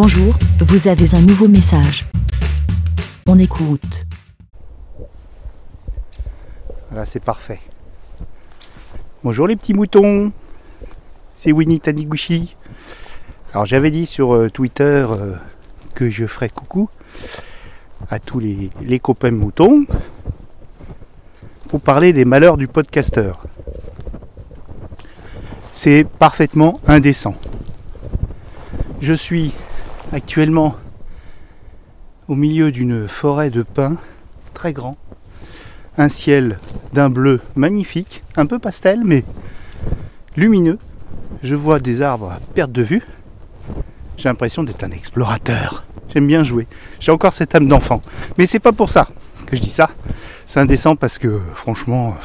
Bonjour, vous avez un nouveau message. On écoute. Voilà, c'est parfait. Bonjour les petits moutons, c'est Winnie Taniguchi. Alors j'avais dit sur euh, Twitter euh, que je ferais coucou à tous les, les copains moutons pour parler des malheurs du podcasteur. C'est parfaitement indécent. Je suis actuellement au milieu d'une forêt de pins très grand, un ciel d'un bleu magnifique, un peu pastel mais lumineux. Je vois des arbres à perte de vue. J'ai l'impression d'être un explorateur. J'aime bien jouer. J'ai encore cette âme d'enfant. Mais c'est pas pour ça que je dis ça. C'est indécent parce que franchement,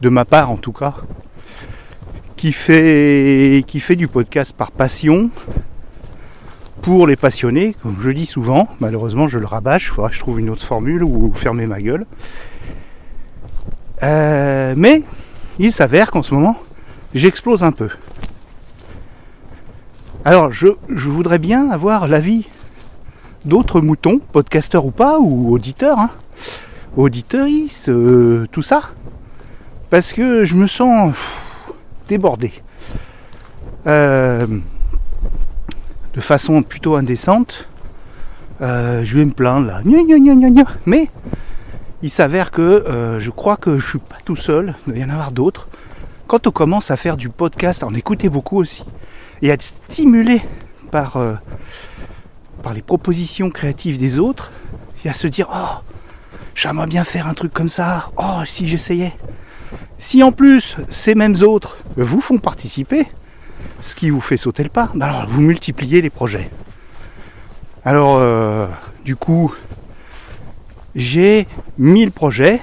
de ma part en tout cas, qui fait, qui fait du podcast par passion, pour les passionnés, comme je dis souvent, malheureusement je le rabâche, il faudra que je trouve une autre formule ou fermer ma gueule. Euh, mais il s'avère qu'en ce moment, j'explose un peu. Alors je, voudrais bien avoir l'avis d'autres moutons, podcasteurs ou pas, ou auditeurs, hein, euh, tout ça, parce que je me sens débordé. Euh, de façon plutôt indécente. Euh, je vais me plaindre là. Mais il s'avère que euh, je crois que je suis pas tout seul, il doit y en avoir d'autres. Quand on commence à faire du podcast, à en écouter beaucoup aussi, et à être stimulé par, euh, par les propositions créatives des autres, et à se dire Oh, j'aimerais bien faire un truc comme ça, oh, si j'essayais. Si en plus ces mêmes autres vous font participer, ce qui vous fait sauter le pas, bah alors vous multipliez les projets. Alors, euh, du coup, j'ai 1000 projets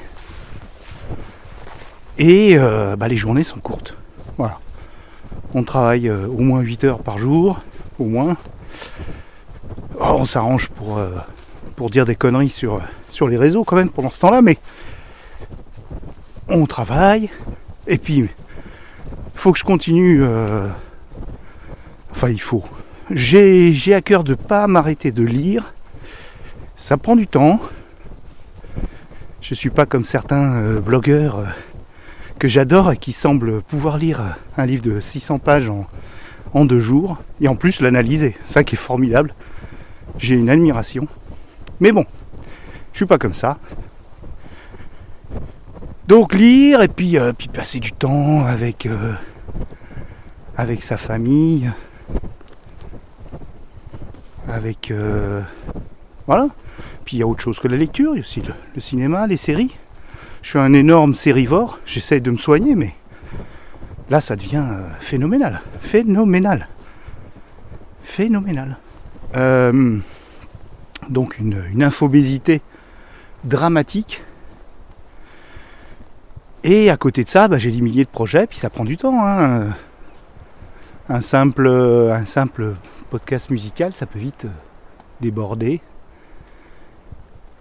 et euh, bah, les journées sont courtes. Voilà. On travaille euh, au moins 8 heures par jour, au moins. Oh, on s'arrange pour, pour dire des conneries sur, sur les réseaux quand même pendant ce temps-là, mais on travaille. Et puis, il faut que je continue Enfin, il faut. J'ai à cœur de ne pas m'arrêter de lire. Ça prend du temps. Je ne suis pas comme certains euh, blogueurs euh, que j'adore et qui semblent pouvoir lire un livre de 600 pages en, deux jours et en plus l'analyser. Ça qui est formidable. J'ai une admiration. Mais bon, je suis pas comme ça. Donc lire et puis, euh, puis passer du temps avec, avec sa famille avec euh, voilà. Puis il y a autre chose que la lecture, il y a aussi le, cinéma, les séries. Je suis un énorme sérivore, j'essaye de me soigner, mais là ça devient euh, phénoménal. Phénoménal. Phénoménal. Euh, donc une, infobésité dramatique. Et à côté de ça, bah, j'ai des milliers de projets, puis ça prend du temps. Hein. Un, simple, un simple podcast musical, ça peut vite euh, déborder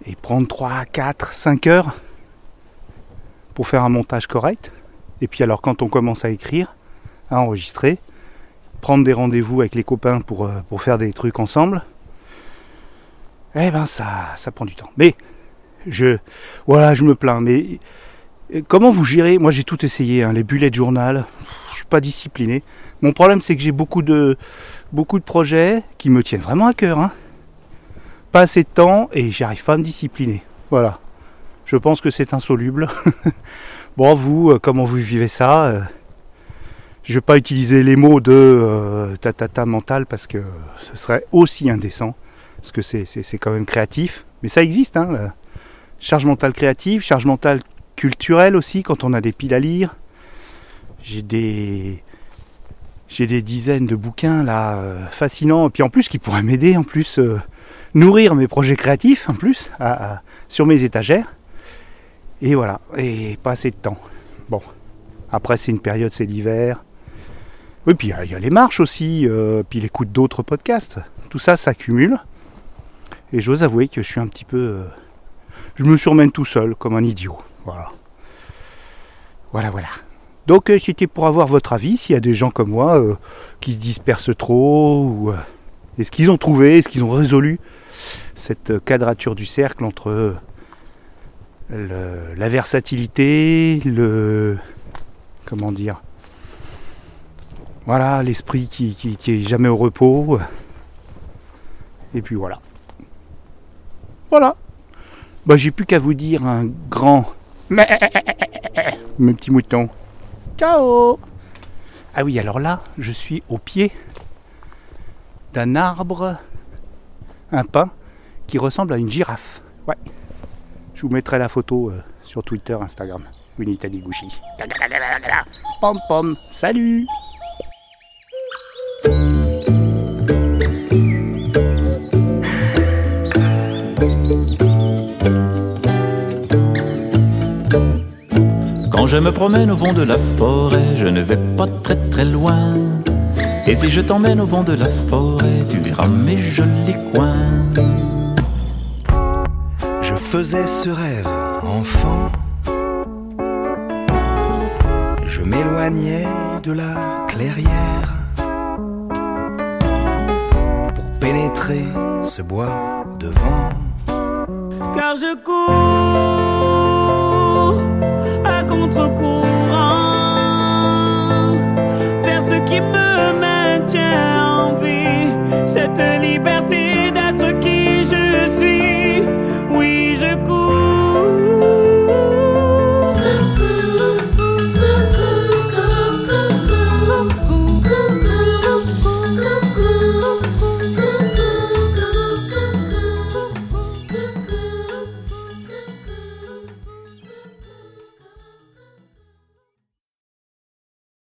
et prendre 3, 4, 5 heures pour faire un montage correct. Et puis alors quand on commence à écrire, à enregistrer, prendre des rendez-vous avec les copains pour, euh, faire des trucs ensemble, eh ben ça, ça prend du temps. Mais je voilà, je me plains. Mais euh, comment vous gérez? Moi j'ai tout essayé, hein, les bullets de journal, je suis pas discipliné. Mon problème c'est que j'ai beaucoup de beaucoup de projets qui me tiennent vraiment à cœur. Hein. Pas assez de temps et j'arrive pas à me discipliner. Voilà. Je pense que c'est insoluble. bon, vous, euh, comment vous vivez ça euh, Je vais pas utiliser les mots de euh, tatata mental parce que ce serait aussi indécent. Parce que c'est quand même créatif. Mais ça existe, hein, charge mentale créative, charge mentale culturelle aussi, quand on a des piles à lire. J'ai des, j'ai des dizaines de bouquins là euh, fascinants, et puis en plus qui pourraient m'aider, en plus euh, nourrir mes projets créatifs, en plus sur mes étagères. Et voilà, et pas assez de temps. Bon, après c'est une période, c'est l'hiver. Oui, puis il y, a les marches aussi, euh, puis l'écoute d'autres podcasts. Tout ça s'accumule. Et j'ose avouer que je suis un petit peu. je me surmène tout seul, comme un idiot. Voilà. Voilà, voilà. Donc euh, c'était pour avoir votre avis, s'il y a des gens comme moi euh, qui se dispersent trop ou, euh, Et ce qu'ils ont trouvé, ce qu'ils ont résolu, cette quadrature du cercle entre le- la versatilité, le. Comment dire Voilà, l'esprit qui, qui, qui est jamais au repos. Et puis voilà. Voilà. Bah, j'ai plus qu'à vous dire un grand. Mes petits moutons. Ciao Ah oui, alors là, je suis au pied d'un arbre, un pin, qui ressemble à une girafe. Ouais. Je vous mettrai la photo euh, sur Twitter, Instagram. Unita Gucci. Pom pom, salut Quand je me promène au vent de la forêt, je ne vais pas très très loin. Et si je t'emmène au vent de la forêt, tu verras mes jolis coins. Je faisais ce rêve enfant. Je m'éloignais de la clairière pour pénétrer ce bois de vent. car je cours contre-courant vers ce qui me maintient en vie, cette liberté